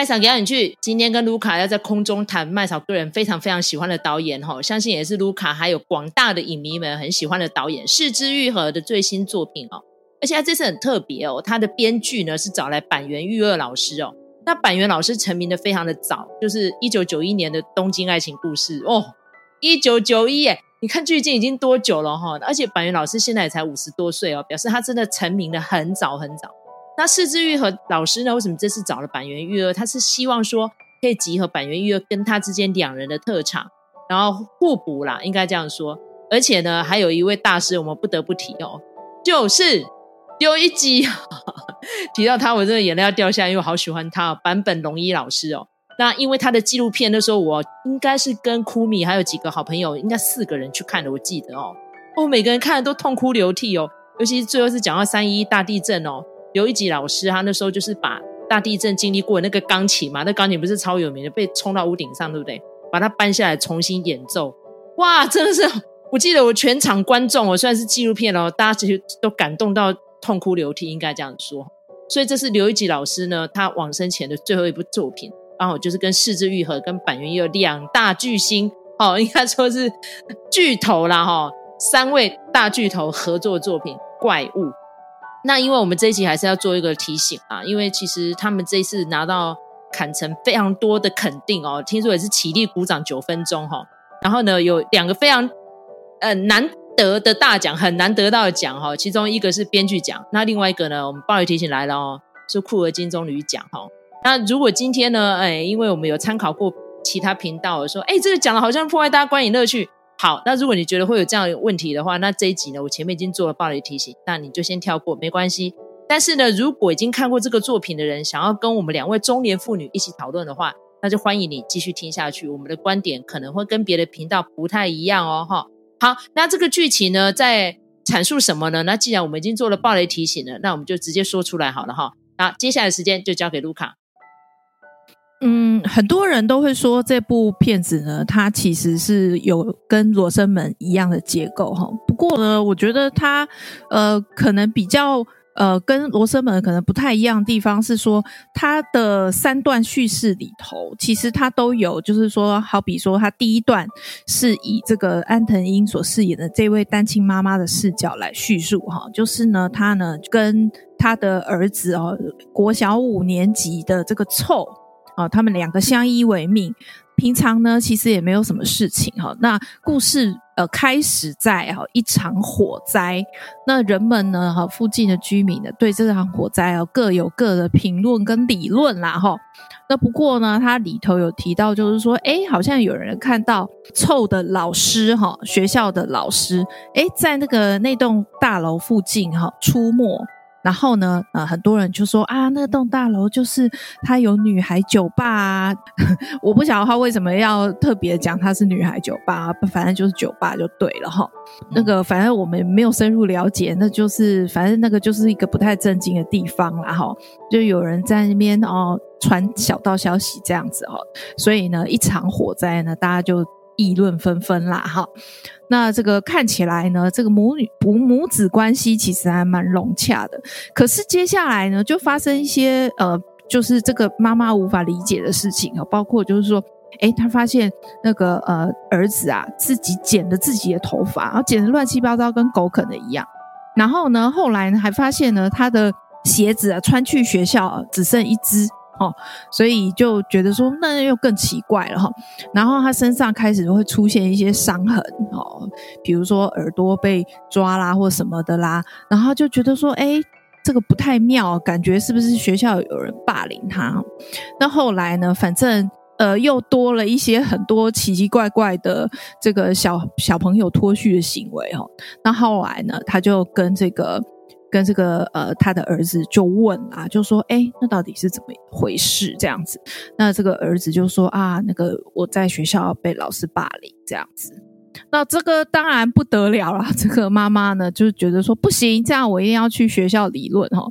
麦嫂邀你去，今天跟卢卡要在空中谈麦嫂个人非常非常喜欢的导演哈，相信也是卢卡还有广大的影迷们很喜欢的导演是之愈合的最新作品哦。而且他这次很特别哦，他的编剧呢是找来坂元裕二老师哦。那板垣老师成名的非常的早，就是一九九一年的《东京爱情故事》哦，一九九一耶，你看距今已经多久了哈？而且板垣老师现在也才五十多岁哦，表示他真的成名的很早很早。那是枝裕和老师呢？为什么这次找了坂元裕二？他是希望说可以集合坂元裕二跟他之间两人的特长，然后互补啦，应该这样说。而且呢，还有一位大师，我们不得不提哦，就是。有一集 提到他，我真的眼泪要掉下来，因为我好喜欢他，版本龙一老师哦。那因为他的纪录片，那时候我应该是跟酷米还有几个好朋友，应该四个人去看的，我记得哦。哦，每个人看的都痛哭流涕哦，尤其是最后是讲到三一一大地震哦。刘一吉老师他那时候就是把大地震经历过的那个钢琴嘛，那钢琴不是超有名的，被冲到屋顶上，对不对？把它搬下来重新演奏，哇，真的是！我记得我全场观众，我虽然是纪录片哦，大家其实都感动到。痛哭流涕，应该这样说。所以这是刘一吉老师呢，他往生前的最后一部作品，然后就是跟是枝裕和、跟坂元裕二两大巨星，哦，应该说是 巨头啦，哈、哦，三位大巨头合作作品《怪物》。那因为我们这一集还是要做一个提醒啊，因为其实他们这一次拿到坎城非常多的肯定哦，听说也是起立鼓掌九分钟哈、哦。然后呢，有两个非常呃难。得的大奖很难得到的奖哈，其中一个是编剧奖，那另外一个呢，我们暴雨提醒来了哦，是酷儿金棕榈奖哈。那如果今天呢，哎，因为我们有参考过其他频道说，哎，这个讲的好像破坏大家观影乐趣。好，那如果你觉得会有这样的问题的话，那这一集呢，我前面已经做了暴雷提醒，那你就先跳过，没关系。但是呢，如果已经看过这个作品的人，想要跟我们两位中年妇女一起讨论的话，那就欢迎你继续听下去。我们的观点可能会跟别的频道不太一样哦，哈。好，那这个剧情呢，在阐述什么呢？那既然我们已经做了暴雷提醒了，那我们就直接说出来好了哈。好，接下来时间就交给卢卡。嗯，很多人都会说这部片子呢，它其实是有跟《罗生门》一样的结构哈。不过呢，我觉得它呃，可能比较。呃，跟罗生门可能不太一样的地方是说，它的三段叙事里头，其实它都有，就是说，好比说，它第一段是以这个安藤樱所饰演的这位单亲妈妈的视角来叙述，哈，就是呢，她呢跟她的儿子哦，国小五年级的这个臭，啊，他们两个相依为命。平常呢，其实也没有什么事情哈。那故事呃开始在哈一场火灾，那人们呢哈附近的居民呢对这场火灾啊各有各的评论跟理论啦哈。那不过呢，它里头有提到就是说，哎，好像有人看到臭的老师哈学校的老师哎在那个那栋大楼附近哈出没。然后呢，呃，很多人就说啊，那栋大楼就是它有女孩酒吧啊。我不晓得他为什么要特别讲它是女孩酒吧，反正就是酒吧就对了哈。那个反正我们没有深入了解，那就是反正那个就是一个不太正经的地方啦哈。就有人在那边哦传小道消息这样子哈，所以呢，一场火灾呢，大家就。议论纷纷啦，哈，那这个看起来呢，这个母女母母子关系其实还蛮融洽的。可是接下来呢，就发生一些呃，就是这个妈妈无法理解的事情啊，包括就是说，诶，她发现那个呃儿子啊自己剪了自己的头发，然后剪得乱七八糟，跟狗啃的一样。然后呢，后来呢还发现呢，他的鞋子啊穿去学校啊只剩一只。哦，所以就觉得说，那又更奇怪了哈。然后他身上开始会出现一些伤痕，哦，比如说耳朵被抓啦，或什么的啦。然后就觉得说，诶，这个不太妙，感觉是不是学校有人霸凌他？那后来呢，反正呃，又多了一些很多奇奇怪怪的这个小小朋友脱序的行为哦。那后来呢，他就跟这个。跟这个呃，他的儿子就问啊，就说，哎，那到底是怎么回事？这样子，那这个儿子就说啊，那个我在学校被老师霸凌，这样子。那这个当然不得了了，这个妈妈呢就觉得说不行，这样我一定要去学校理论哈。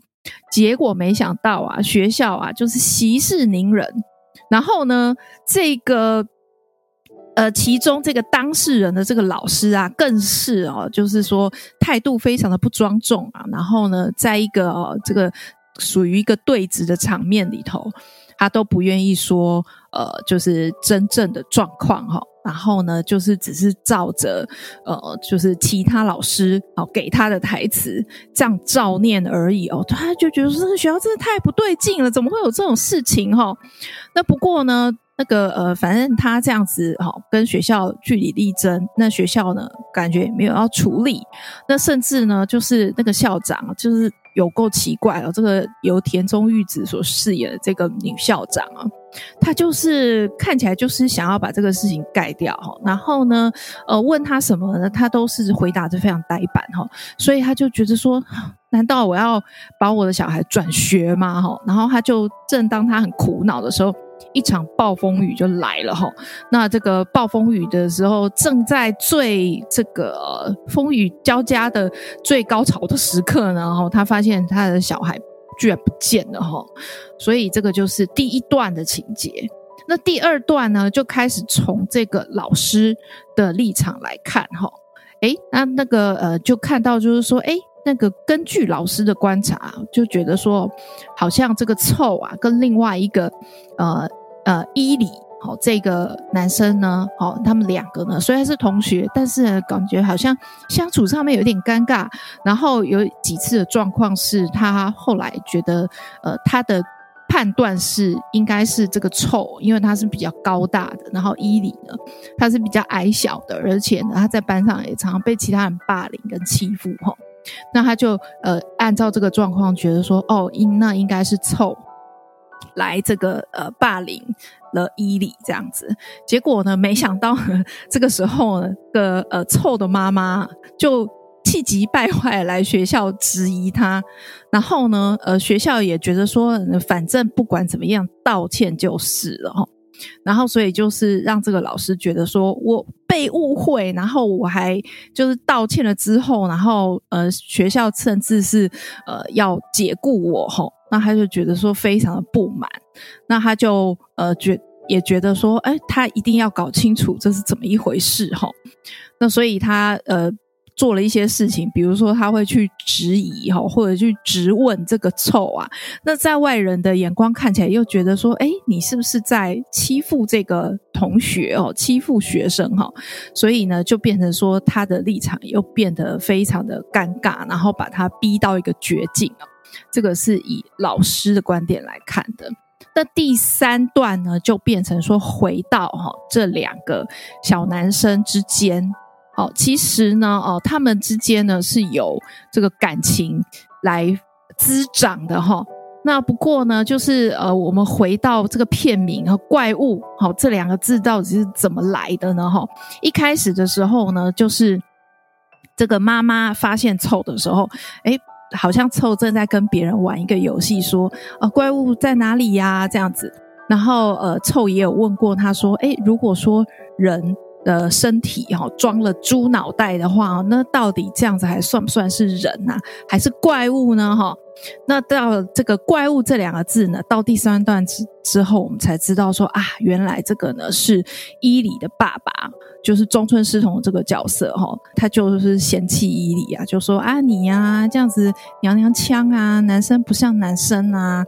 结果没想到啊，学校啊就是息事宁人，然后呢，这个。呃，其中这个当事人的这个老师啊，更是哦，就是说态度非常的不庄重啊。然后呢，在一个哦，这个属于一个对质的场面里头，他都不愿意说，呃，就是真正的状况哈。然后呢，就是只是照着，呃，就是其他老师哦给他的台词这样照念而已哦。他就觉得说这个学校真的太不对劲了，怎么会有这种事情哈？那不过呢，那个呃，反正他这样子哈，跟学校据理力争，那学校呢感觉也没有要处理，那甚至呢，就是那个校长就是。有够奇怪哦！这个由田中裕子所饰演的这个女校长啊，她就是看起来就是想要把这个事情盖掉哈。然后呢，呃，问她什么呢？她都是回答的非常呆板哈。所以她就觉得说，难道我要把我的小孩转学吗？哈。然后她就正当她很苦恼的时候。一场暴风雨就来了哈，那这个暴风雨的时候，正在最这个风雨交加的最高潮的时刻呢，哈，他发现他的小孩居然不见了哈，所以这个就是第一段的情节。那第二段呢，就开始从这个老师的立场来看哈，诶，那那个呃，就看到就是说，诶，那个根据老师的观察，就觉得说，好像这个臭啊，跟另外一个呃。呃，伊里，好，这个男生呢，好，他们两个呢，虽然是同学，但是呢，感觉好像相处上面有点尴尬。然后有几次的状况是他后来觉得，呃，他的判断是应该是这个臭，因为他是比较高大的，然后伊里呢，他是比较矮小的，而且呢，他在班上也常常被其他人霸凌跟欺负，哈。那他就呃，按照这个状况觉得说，哦，应那应该是臭。来这个呃霸凌了伊里这样子，结果呢，没想到这个时候呢，个呃臭的妈妈就气急败坏来学校质疑他，然后呢，呃学校也觉得说，反正不管怎么样，道歉就是了哈。然后，所以就是让这个老师觉得说我被误会，然后我还就是道歉了之后，然后呃，学校甚至是呃要解雇我吼，那他就觉得说非常的不满，那他就呃觉也觉得说，哎，他一定要搞清楚这是怎么一回事吼，那所以他呃。做了一些事情，比如说他会去质疑哈，或者去质问这个臭啊。那在外人的眼光看起来，又觉得说，诶，你是不是在欺负这个同学哦，欺负学生哈？所以呢，就变成说他的立场又变得非常的尴尬，然后把他逼到一个绝境哦。这个是以老师的观点来看的。那第三段呢，就变成说回到哈这两个小男生之间。哦，其实呢，哦，他们之间呢是有这个感情来滋长的哈。那不过呢，就是呃，我们回到这个片名和怪物，好，这两个字到底是怎么来的呢？哈，一开始的时候呢，就是这个妈妈发现臭的时候，诶，好像臭正在跟别人玩一个游戏，说，呃，怪物在哪里呀？这样子。然后呃，臭也有问过他说，诶，如果说人。的身体哈装了猪脑袋的话，那到底这样子还算不算是人呐、啊，还是怪物呢？哈，那到这个怪物这两个字呢，到第三段之之后，我们才知道说啊，原来这个呢是伊里的爸爸。就是中村狮童这个角色哈，他就是嫌弃伊里啊，就说啊你呀、啊、这样子娘娘腔啊，男生不像男生啊，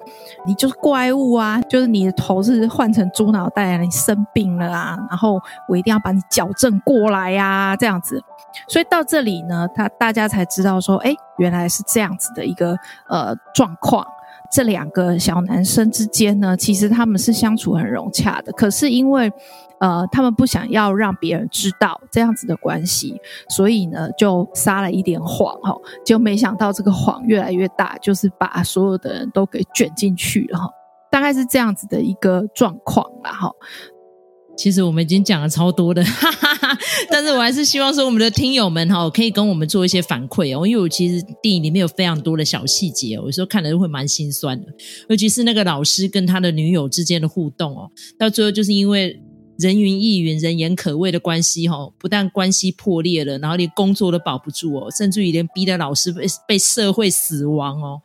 你就是怪物啊，就是你的头是换成猪脑袋，你生病了啊，然后我一定要把你矫正过来呀、啊，这样子。所以到这里呢，他大家才知道说，哎，原来是这样子的一个呃状况。这两个小男生之间呢，其实他们是相处很融洽的，可是因为。呃，他们不想要让别人知道这样子的关系，所以呢，就撒了一点谎哈，就没想到这个谎越来越大，就是把所有的人都给卷进去了哈，大概是这样子的一个状况啦哈。其实我们已经讲了超多的，哈哈哈，但是我还是希望说我们的听友们哈，可以跟我们做一些反馈哦，因为我其实电影里面有非常多的小细节，有时候看了会蛮心酸的，尤其是那个老师跟他的女友之间的互动哦，到最后就是因为。人云亦云、人言可畏的关系，哈，不但关系破裂了，然后连工作都保不住哦，甚至于连逼得老师被被社会死亡哦，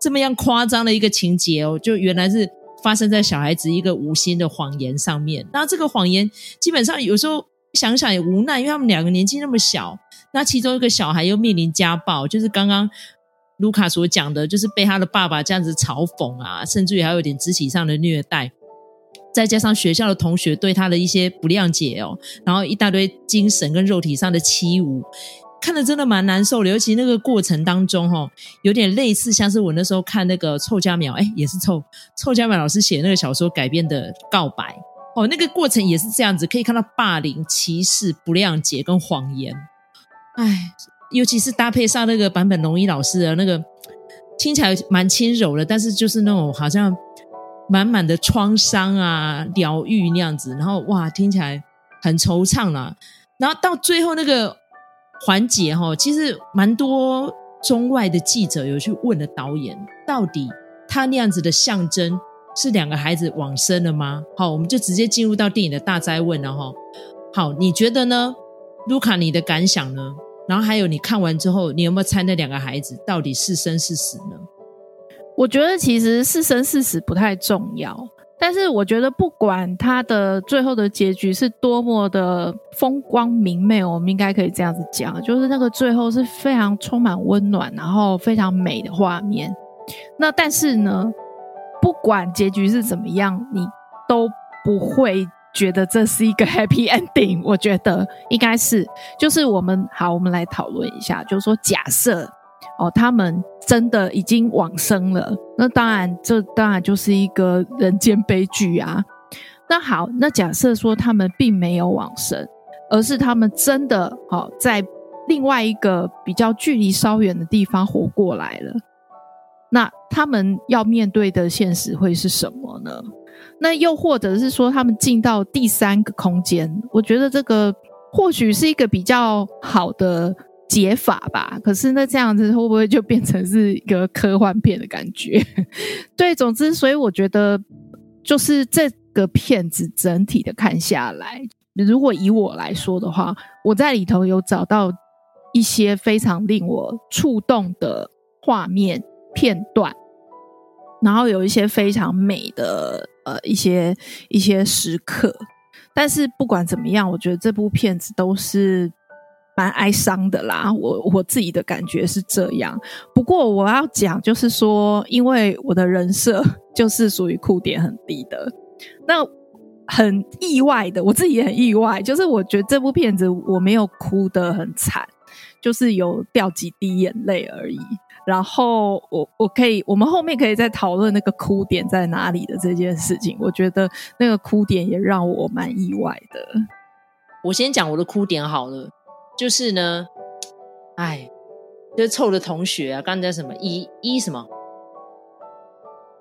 这么样夸张的一个情节哦，就原来是发生在小孩子一个无心的谎言上面。那这个谎言基本上有时候想想也无奈，因为他们两个年纪那么小，那其中一个小孩又面临家暴，就是刚刚卢卡所讲的，就是被他的爸爸这样子嘲讽啊，甚至于还有点肢体上的虐待，再加上学校的同学对他的一些不谅解哦，然后一大堆精神跟肉体上的欺侮，看得真的蛮难受的。尤其那个过程当中，哈，有点类似像是我那时候看那个臭佳苗，哎，也是臭臭佳苗老师写那个小说改编的《告白》哦，那个过程也是这样子，可以看到霸凌、歧视、不谅解跟谎言，哎。尤其是搭配上那个坂本龙一老师的那个，听起来蛮轻柔的，但是就是那种好像满满的创伤啊，疗愈那样子，然后哇，听起来很惆怅啊。然后到最后那个环节哈，其实蛮多中外的记者有去问了导演，到底他那样子的象征是两个孩子往生了吗？好，我们就直接进入到电影的大灾问了哈。好，你觉得呢？卢卡，你的感想呢？然后还有，你看完之后，你有没有猜那两个孩子到底是生是死呢？我觉得其实是生是死不太重要，但是我觉得不管他的最后的结局是多么的风光明媚，我们应该可以这样子讲，就是那个最后是非常充满温暖，然后非常美的画面。那但是呢，不管结局是怎么样，你都不会。觉得这是一个 happy ending，我觉得应该是，就是我们好，我们来讨论一下，就是说假设哦，他们真的已经往生了，那当然这当然就是一个人间悲剧啊。那好，那假设说他们并没有往生，而是他们真的哦在另外一个比较距离稍远的地方活过来了，那他们要面对的现实会是什么呢？那又或者是说，他们进到第三个空间，我觉得这个或许是一个比较好的解法吧。可是那这样子会不会就变成是一个科幻片的感觉？对，总之，所以我觉得就是这个片子整体的看下来，如果以我来说的话，我在里头有找到一些非常令我触动的画面片段。然后有一些非常美的呃一些一些时刻，但是不管怎么样，我觉得这部片子都是蛮哀伤的啦。我我自己的感觉是这样。不过我要讲就是说，因为我的人设 就是属于哭点很低的，那很意外的，我自己也很意外，就是我觉得这部片子我没有哭得很惨，就是有掉几滴眼泪而已。然后我我可以，我们后面可以再讨论那个哭点在哪里的这件事情。我觉得那个哭点也让我蛮意外的。我先讲我的哭点好了，就是呢，哎，就是凑的同学啊，刚才什么一一什么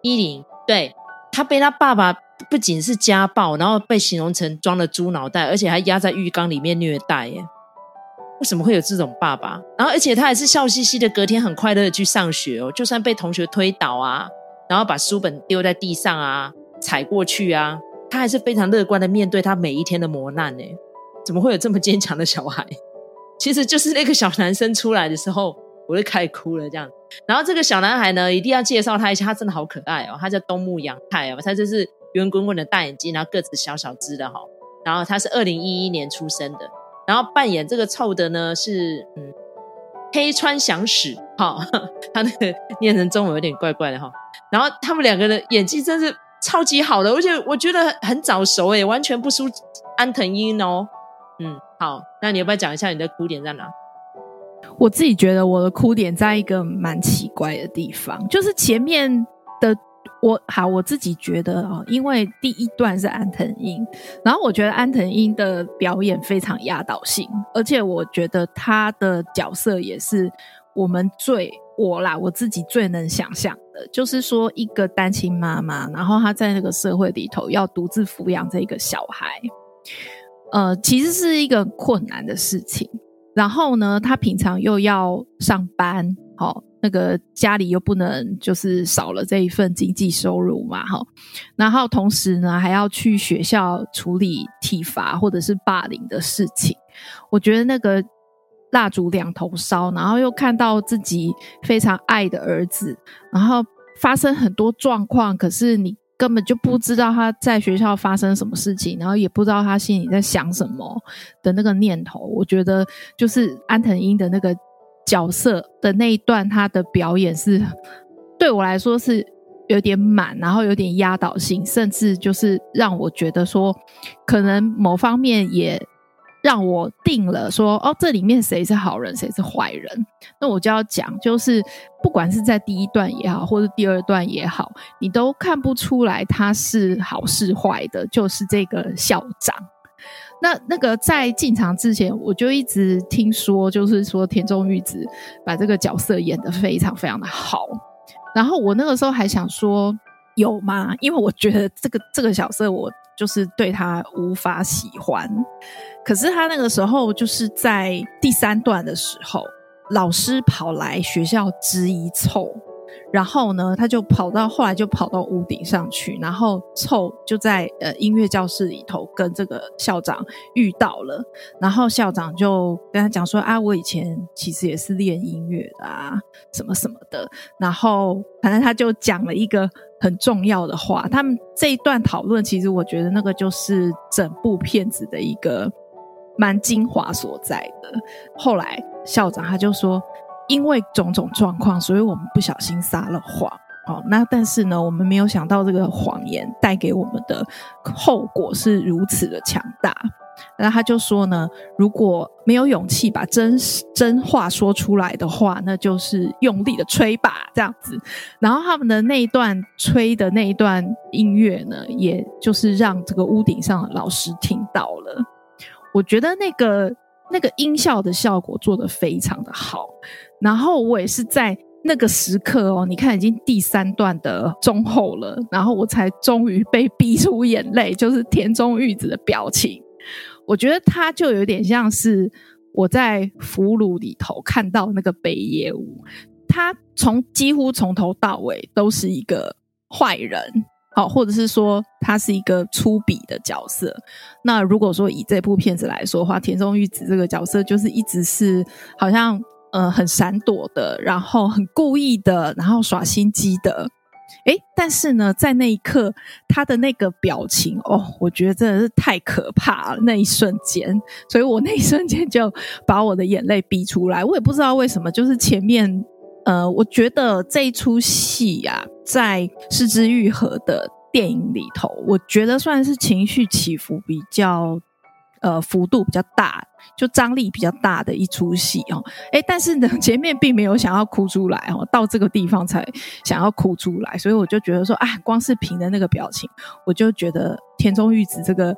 一零，对，他被他爸爸不仅是家暴，然后被形容成装了猪脑袋，而且还压在浴缸里面虐待耶。为什么会有这种爸爸？然后，而且他还是笑嘻嘻的，隔天很快乐的去上学哦。就算被同学推倒啊，然后把书本丢在地上啊，踩过去啊，他还是非常乐观的面对他每一天的磨难呢。怎么会有这么坚强的小孩？其实就是那个小男生出来的时候，我就开始哭了这样。然后这个小男孩呢，一定要介绍他一下，他真的好可爱哦。他叫东木阳太哦，他就是圆滚滚的大眼睛，然后个子小小只的哈。然后他是二零一一年出生的。然后扮演这个臭的呢是嗯黑川祥史哈，他那个念成中文有点怪怪的哈。然后他们两个的演技真是超级好的，而且我觉得很早熟诶，完全不输安藤樱哦。嗯，好，那你要不要讲一下你的哭点在哪？我自己觉得我的哭点在一个蛮奇怪的地方，就是前面的。我好，我自己觉得啊，因为第一段是安藤樱，然后我觉得安藤樱的表演非常压倒性，而且我觉得他的角色也是我们最我啦，我自己最能想象的，就是说一个单亲妈妈，然后她在那个社会里头要独自抚养这个小孩，呃，其实是一个困难的事情。然后呢，他平常又要上班，好。那个家里又不能就是少了这一份经济收入嘛，哈，然后同时呢还要去学校处理体罚或者是霸凌的事情，我觉得那个蜡烛两头烧，然后又看到自己非常爱的儿子，然后发生很多状况，可是你根本就不知道他在学校发生什么事情，然后也不知道他心里在想什么的那个念头，我觉得就是安藤英的那个。角色的那一段，他的表演是对我来说是有点满，然后有点压倒性，甚至就是让我觉得说，可能某方面也让我定了说，哦，这里面谁是好人，谁是坏人。那我就要讲，就是不管是在第一段也好，或者第二段也好，你都看不出来他是好是坏的，就是这个校长。那那个在进场之前，我就一直听说，就是说田中裕子把这个角色演得非常非常的好。然后我那个时候还想说，有吗？因为我觉得这个这个角色，我就是对他无法喜欢。可是他那个时候就是在第三段的时候，老师跑来学校质疑凑。然后呢，他就跑到后来就跑到屋顶上去，然后凑就在呃音乐教室里头跟这个校长遇到了，然后校长就跟他讲说啊，我以前其实也是练音乐的啊，什么什么的，然后反正他就讲了一个很重要的话。他们这一段讨论，其实我觉得那个就是整部片子的一个蛮精华所在的。后来校长他就说。因为种种状况，所以我们不小心撒了谎。好，那但是呢，我们没有想到这个谎言带给我们的后果是如此的强大。那他就说呢，如果没有勇气把真真话说出来的话，那就是用力的吹吧，这样子。然后他们的那一段吹的那一段音乐呢，也就是让这个屋顶上的老师听到了。我觉得那个。那个音效的效果做得非常的好，然后我也是在那个时刻哦，你看已经第三段的中后了，然后我才终于被逼出眼泪，就是田中裕子的表情，我觉得他就有点像是我在《俘虏》里头看到那个北野武，他从几乎从头到尾都是一个坏人。好，或者是说他是一个粗鄙的角色。那如果说以这部片子来说的话，田中裕子这个角色就是一直是好像呃很闪躲的，然后很故意的，然后耍心机的。诶，但是呢，在那一刻他的那个表情哦，我觉得真的是太可怕了，那一瞬间，所以我 那一瞬间就把我的眼泪逼出来。我也不知道为什么，就是前面。呃，我觉得这一出戏呀，在是枝裕和的电影里头，我觉得算是情绪起伏比较，呃，幅度比较大，就张力比较大的一出戏哦。诶，但是呢，前面并没有想要哭出来哦，到这个地方才想要哭出来，所以我就觉得说，啊，光是凭的那个表情，我就觉得田中裕子这个。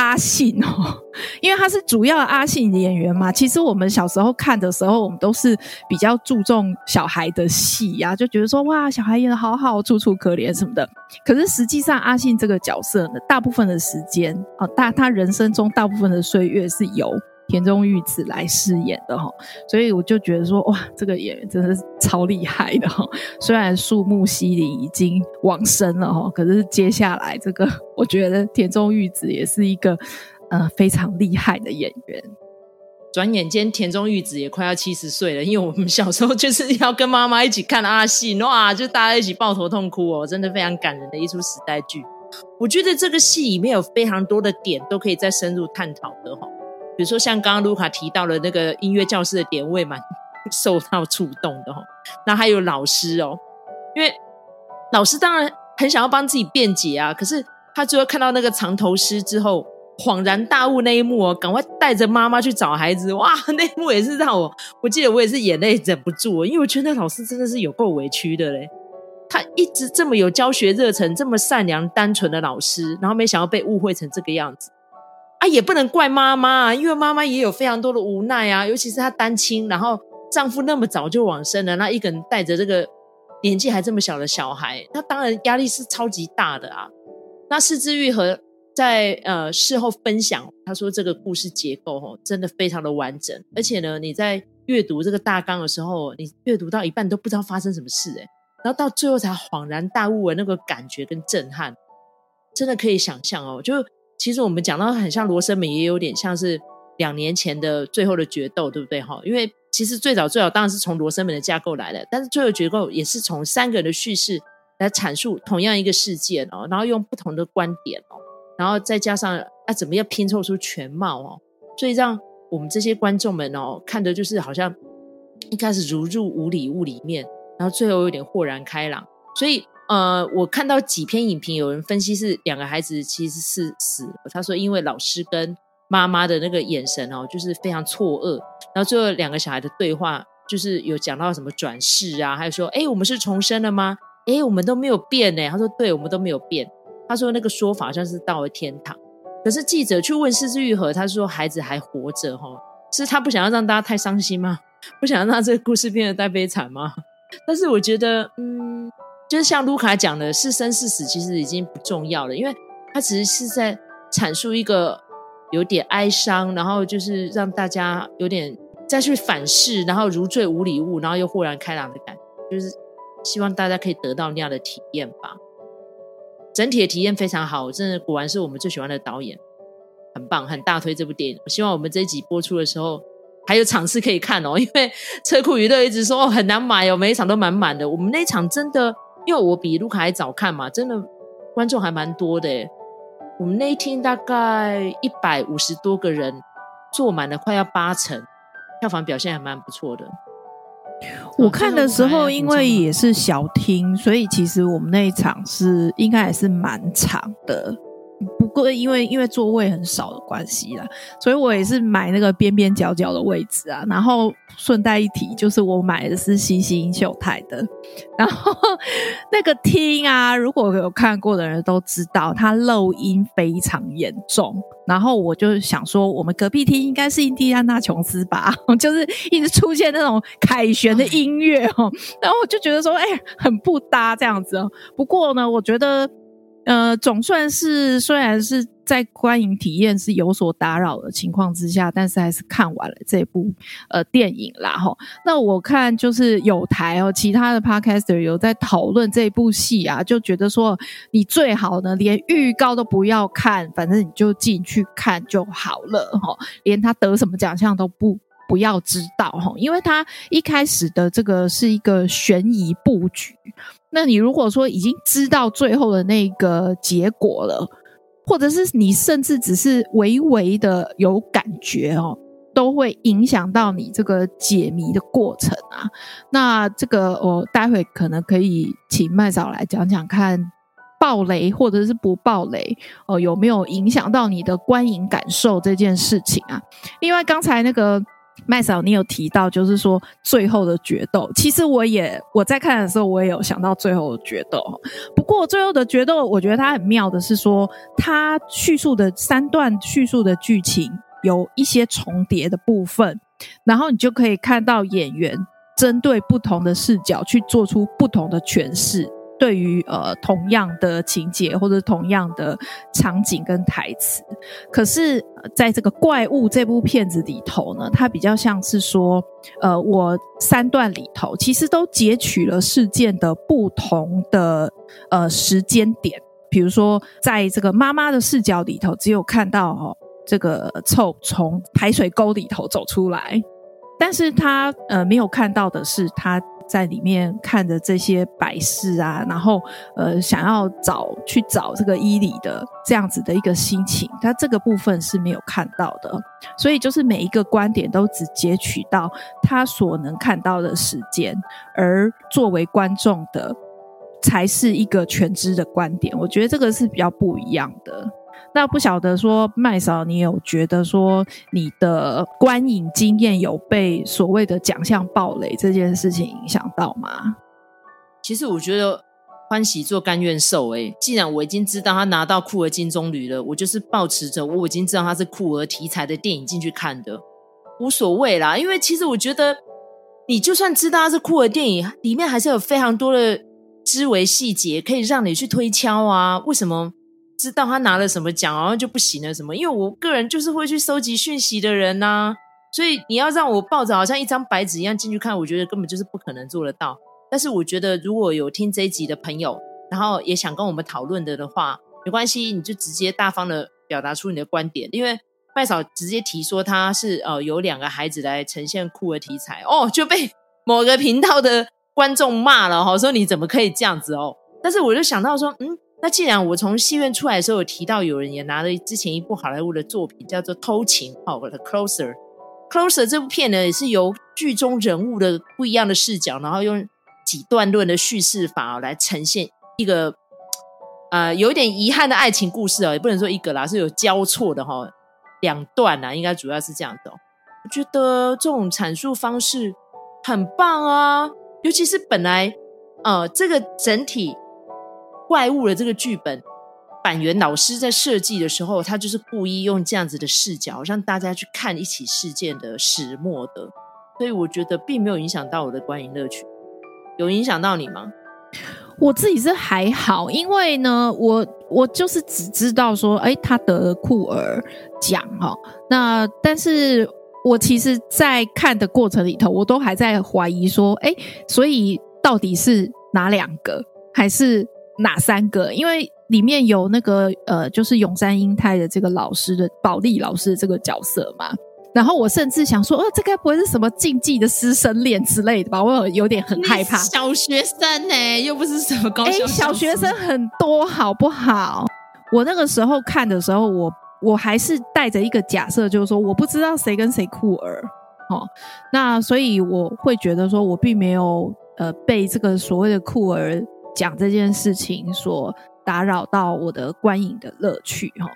阿信哦，因为他是主要阿信的演员嘛。其实我们小时候看的时候，我们都是比较注重小孩的戏呀，就觉得说哇，小孩演的好好，楚楚可怜什么的。可是实际上，阿信这个角色呢，大部分的时间啊，大他人生中大部分的岁月是由。田中裕子来饰演的哈，所以我就觉得说哇，这个演员真的是超厉害的哈。虽然树木希林已经往生了哈，可是接下来这个，我觉得田中裕子也是一个呃非常厉害的演员。转眼间，田中裕子也快要七十岁了，因为我们小时候就是要跟妈妈一起看阿信哇，就大家一起抱头痛哭哦，真的非常感人的一出时代剧。我觉得这个戏里面有非常多的点都可以再深入探讨的哈。比如说，像刚刚卢卡提到了那个音乐教室的点，我也蛮受到触动的哈。那还有老师哦，因为老师当然很想要帮自己辩解啊，可是他最后看到那个藏头诗之后，恍然大悟那一幕哦，赶快带着妈妈去找孩子，哇，那一幕也是让我，我记得我也是眼泪忍不住，因为我觉得那老师真的是有够委屈的嘞。他一直这么有教学热忱，这么善良单纯的老师，然后没想到被误会成这个样子。啊，也不能怪妈妈，因为妈妈也有非常多的无奈啊，尤其是她单亲，然后丈夫那么早就往生了，那一个人带着这个年纪还这么小的小孩，那当然压力是超级大的啊。那是枝裕和在呃事后分享，他说这个故事结构哦，真的非常的完整，而且呢，你在阅读这个大纲的时候，你阅读到一半都不知道发生什么事诶，然后到最后才恍然大悟的那个感觉跟震撼，真的可以想象哦，就。其实我们讲到很像罗生门，也有点像是两年前的最后的决斗，对不对？哈，因为其实最早最早当然是从罗生门的架构来的，但是最后决斗也是从三个人的叙事来阐述同样一个事件哦，然后用不同的观点哦，然后再加上啊怎么样拼凑出全貌哦，所以让我们这些观众们哦看的就是好像一开始如入无里雾里面，然后最后有点豁然开朗。所以呃，我看到几篇影评，有人分析是两个孩子其实是死了。他说因为老师跟妈妈的那个眼神哦，就是非常错愕。然后最后两个小孩的对话，就是有讲到什么转世啊，还有说哎，我们是重生了吗？哎，我们都没有变呢。他说对，我们都没有变。他说那个说法像是到了天堂。可是记者去问是枝裕和，他说孩子还活着哈，是他不想要让大家太伤心吗？不想要让这个故事变得太悲惨吗？但是我觉得，嗯，就是像卢卡讲的，是生是死其实已经不重要了，因为他只是在阐述一个有点哀伤，然后就是让大家有点再去反噬，然后如坠无里雾，然后又豁然开朗的感觉，就是希望大家可以得到那样的体验吧。整体的体验非常好，真的果然是我们最喜欢的导演，很棒，很大推这部电影。希望我们这一集播出的时候还有场次可以看哦，因为车库娱乐一直说很难买哦，每一场都满满的。我们那一场真的，因为我比卢卡还早看嘛，真的观众还蛮多的诶。我们那一天大概一百五十多个人，坐满了快要八成，票房表现还蛮不错的。我看的时候，因为也是小厅，所以其实我们那一场是应该也是蛮长的。过因为因为座位很少的关系啦，所以我也是买那个边边角角的位置啊。然后顺带一提，就是我买的是西西秀台的。然后那个厅啊，如果有看过的人都知道，它漏音非常严重。然后我就想说，我们隔壁厅应该是印第安纳琼斯吧，就是一直出现那种凯旋的音乐哦。然后我就觉得说，哎，很不搭这样子哦。不过呢，我觉得。呃，总算是虽然是在观影体验是有所打扰的情况之下，但是还是看完了这部呃电影啦齁。那我看就是有台哦，其他的 podcaster 有在讨论这部戏啊，就觉得说你最好呢连预告都不要看，反正你就进去看就好了齁，连他得什么奖项都不不要知道齁，因为他一开始的这个是一个悬疑布局。那你如果说已经知道最后的那个结果了，或者是你甚至只是微微的有感觉哦，都会影响到你这个解谜的过程啊。那这个我待会可能可以请麦嫂来讲讲看，爆雷或者是不爆雷哦，有没有影响到你的观影感受这件事情啊？另外刚才那个。麦嫂，你有提到，就是说最后的决斗。其实我也我在看的时候，我也有想到最后的决斗。不过最后的决斗，我觉得它很妙的是说，它叙述的三段叙述的剧情有一些重叠的部分，然后你就可以看到演员针对不同的视角去做出不同的诠释。对于呃同样的情节或者同样的场景跟台词，可是在这个怪物这部片子里头呢，它比较像是说，呃，我三段里头其实都截取了事件的不同的呃时间点，比如说在这个妈妈的视角里头，只有看到哦这个臭从排水沟里头走出来，但是他呃没有看到的是他。在里面看着这些摆饰啊，然后呃，想要找去找这个伊里的这样子的一个心情，他这个部分是没有看到的，所以就是每一个观点都只截取到他所能看到的时间，而作为观众的才是一个全知的观点。我觉得这个是比较不一样的。那不晓得说麦嫂，你有觉得说你的观影经验有被所谓的奖项爆雷这件事情影响到吗？其实我觉得欢喜做甘愿受。诶，既然我已经知道他拿到酷儿金棕榈了，我就是抱持着我已经知道他是酷儿题材的电影进去看的，无所谓啦。因为其实我觉得，你就算知道他是酷儿电影，里面还是有非常多的枝微细节可以让你去推敲啊。为什么？知道他拿了什么奖，然后就不行了什么？因为我个人就是会去收集讯息的人呐、啊，所以你要让我抱着好像一张白纸一样进去看，我觉得根本就是不可能做得到。但是我觉得如果有听这一集的朋友，然后也想跟我们讨论的的话，没关系，你就直接大方的表达出你的观点。因为麦嫂直接提说他是呃有两个孩子来呈现酷儿题材哦，就被某个频道的观众骂了哈，说你怎么可以这样子哦？但是我就想到说，嗯。那既然我从戏院出来的时候有提到有人也拿了之前一部好莱坞的作品叫做《偷情》哦，我的《Closer》，Closer 这部片呢，也是由剧中人物的不一样的视角，然后用几段论的叙事法来呈现一个呃有点遗憾的爱情故事哦，也不能说一个啦，是有交错的哈、哦，两段啊，应该主要是这样的、我觉得这种阐述方式很棒啊，尤其是本来呃这个整体怪物的这个剧本。板垣老师在设计的时候，他就是故意用这样子的视角，让大家去看一起事件的始末的，所以我觉得并没有影响到我的观影乐趣。有影响到你吗？我自己是还好，因为呢，我我就是只知道说，哎，他得了酷儿奖哈。那但是我其实，在看的过程里头，我都还在怀疑说，哎，所以到底是哪两个，还是哪三个？因为里面有那个呃，就是永山英太的这个老师的保利老师的这个角色嘛，然后我甚至想说，哦，这该不会是什么禁忌的师生恋之类的吧？我有，有点很害怕。小学生呢、欸，又不是什么高校。哎，小学生很多，好不好？我那个时候看的时候，我我还是带着一个假设，就是说我不知道谁跟谁酷儿哦，那所以我会觉得说我并没有呃被这个所谓的酷儿讲这件事情所。打扰到我的观影的乐趣哈。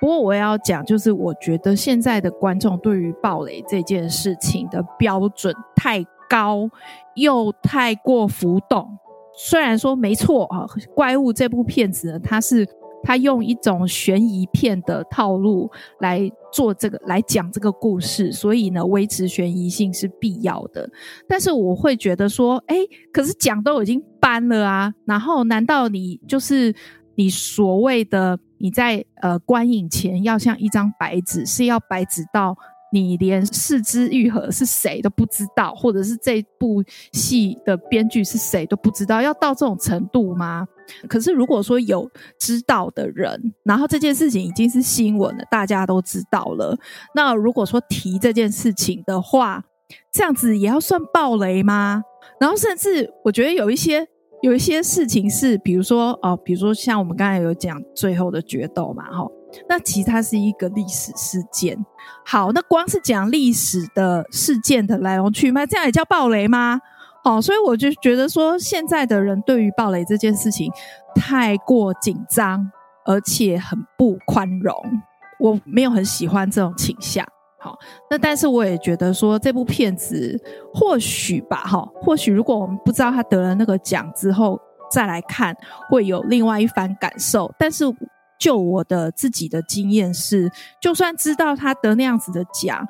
不过我要讲，就是我觉得现在的观众对于暴雷这件事情的标准太高，又太过浮动。虽然说没错啊，《怪物》这部片子呢，它是。他用一种悬疑片的套路来做这个，来讲这个故事，所以呢，维持悬疑性是必要的。但是我会觉得说，哎，可是奖都已经颁了啊，然后难道你就是你所谓的你在呃观影前要像一张白纸，是要白纸到？你连四肢愈合是谁都不知道，或者是这部戏的编剧是谁都不知道，要到这种程度吗？可是如果说有知道的人，然后这件事情已经是新闻了，大家都知道了，那如果说提这件事情的话，这样子也要算暴雷吗？然后甚至我觉得有一些有一些事情是，比如说哦，比如说像我们刚才有讲最后的决斗嘛，哈。那其实它是一个历史事件。好，那光是讲历史的事件的来龙去脉，这样也叫暴雷吗？哦，所以我就觉得说，现在的人对于暴雷这件事情太过紧张，而且很不宽容。我没有很喜欢这种倾向。好，那但是我也觉得说，这部片子或许吧，哈，或许如果我们不知道他得了那个奖之后再来看，会有另外一番感受。但是。就我的自己的经验是，就算知道他得那样子的奖，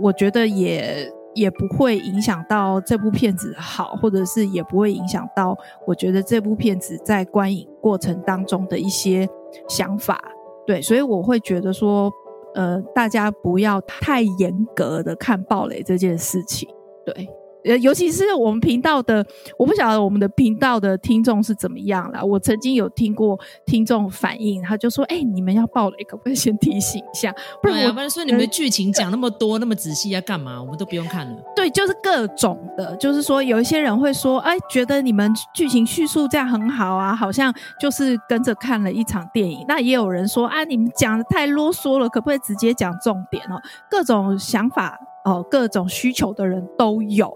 我觉得也也不会影响到这部片子好，或者是也不会影响到我觉得这部片子在观影过程当中的一些想法。对，所以我会觉得说，呃，大家不要太严格的看暴雷这件事情。对。呃，尤其是我们频道的，我不晓得我们的频道的听众是怎么样啦。我曾经有听过听众反映，他就说：“哎、欸，你们要爆雷，可不可以先提醒一下？不然我不然说你们的剧情讲那么多，那么仔细，要干嘛？我们都不用看了。”对，就是各种的，就是说有一些人会说：“哎，觉得你们剧情叙述这样很好啊，好像就是跟着看了一场电影。”那也有人说：“啊，你们讲的太啰嗦了，可不可以直接讲重点哦？”各种想法。哦，各种需求的人都有，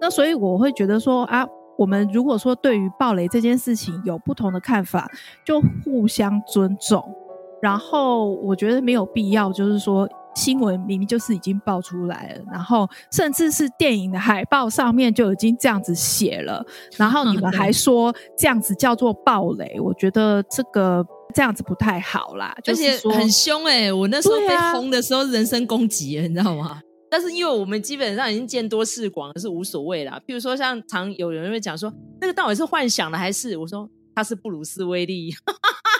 那所以我会觉得说啊，我们如果说对于暴雷这件事情有不同的看法，就互相尊重。然后我觉得没有必要，就是说新闻明明就是已经爆出来了，然后甚至是电影的海报上面就已经这样子写了，然后你们 还说这样子叫做暴雷，我觉得这个这样子不太好啦，而且很凶哎、欸、我那时候被轰的时候人身攻击，你知道吗？但是因为我们基本上已经见多识广，是无所谓啦。譬如说，像常有人会讲说，那个到底是幻想的还是？我说他是布鲁斯威利，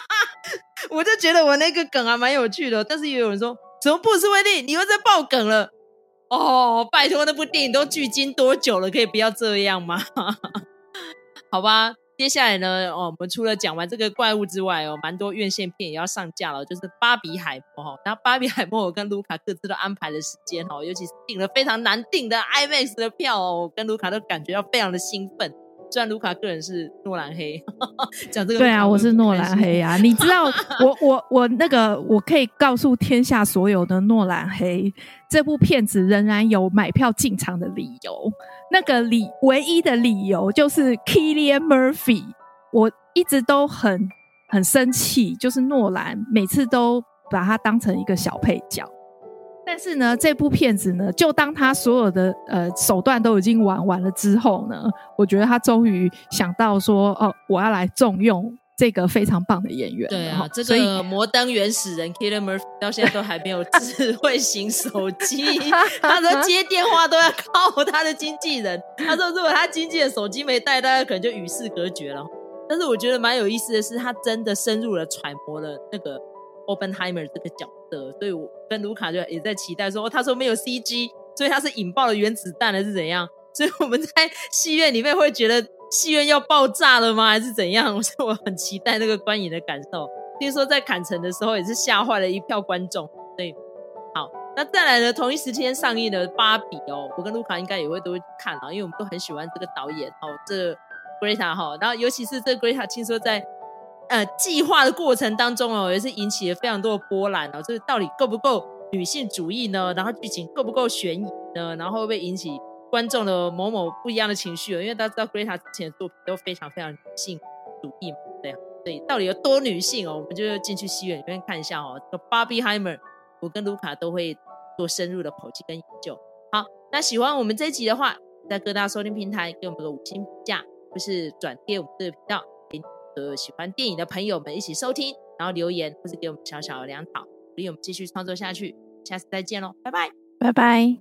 我就觉得我那个梗还蛮有趣的。但是也有人说，什么布鲁斯威利，你又在爆梗了？哦，拜托，那部电影都距今多久了？可以不要这样吗？好吧。接下来呢，哦，我们除了讲完这个怪物之外，哦，蛮多院线片也要上架了，就是芭比海默哈。那芭比海默，我跟卢卡各自都安排了时间哈，尤其是订了非常难订的 IMAX 的票哦，我跟卢卡都感觉到非常的兴奋。虽然卢卡个人是诺兰黑，讲这个对啊，我是诺兰黑啊。你知道，我我我那个，我可以告诉天下所有的诺兰黑，这部片子仍然有买票进场的理由。那个理唯一的理由就是 Killian Murphy，我一直都很很生气，就是诺兰每次都把他当成一个小配角。但是呢，这部片子呢，就当他所有的呃手段都已经玩完了之后呢，我觉得他终于想到说，哦，我要来重用这个非常棒的演员。对啊，这个摩登原始人 Murphy 到现在都还没有智慧型手机，他说接电话都要靠他的经纪人。他说，如果他经纪人手机没带，大家可能就与世隔绝了。但是我觉得蛮有意思的是，他真的深入了揣摩了那个 Openheimer 这个角色，所以我跟卢卡就也在期待说，他说没有 CG，所以他是引爆了原子弹还是怎样？所以我们在戏院里面会觉得戏院要爆炸了吗？还是怎样？所以我很期待那个观影的感受。听说在砍城的时候也是吓坏了一票观众。所以好，那再来呢？同一时间上映的芭比哦，我跟卢卡应该也会都会看啊，因为我们都很喜欢这个导演哦，这个 Greta 哈，然后尤其是这 Greta，听说在。呃，计划的过程当中哦，也是引起了非常多的波澜哦。就是到底够不够女性主义呢？然后剧情够不够悬疑呢？然后会不会引起观众的某某不一样的情绪？因为大家知道 Greta 之前的作品都非常非常女性主义嘛，对啊。所以到底有多女性哦？我们就进去戏院里面看一下哦。这个 Barbieheimer，我跟卢卡都会做深入的剖析跟研究。好，那喜欢我们这一集的话，在各大收听平台给我们个五星评价，或是转贴我们这个频道。和喜欢电影的朋友们一起收听，然后留言或是给我们小小的粮草，鼓励我们继续创作下去。下次再见喽，拜拜，拜拜。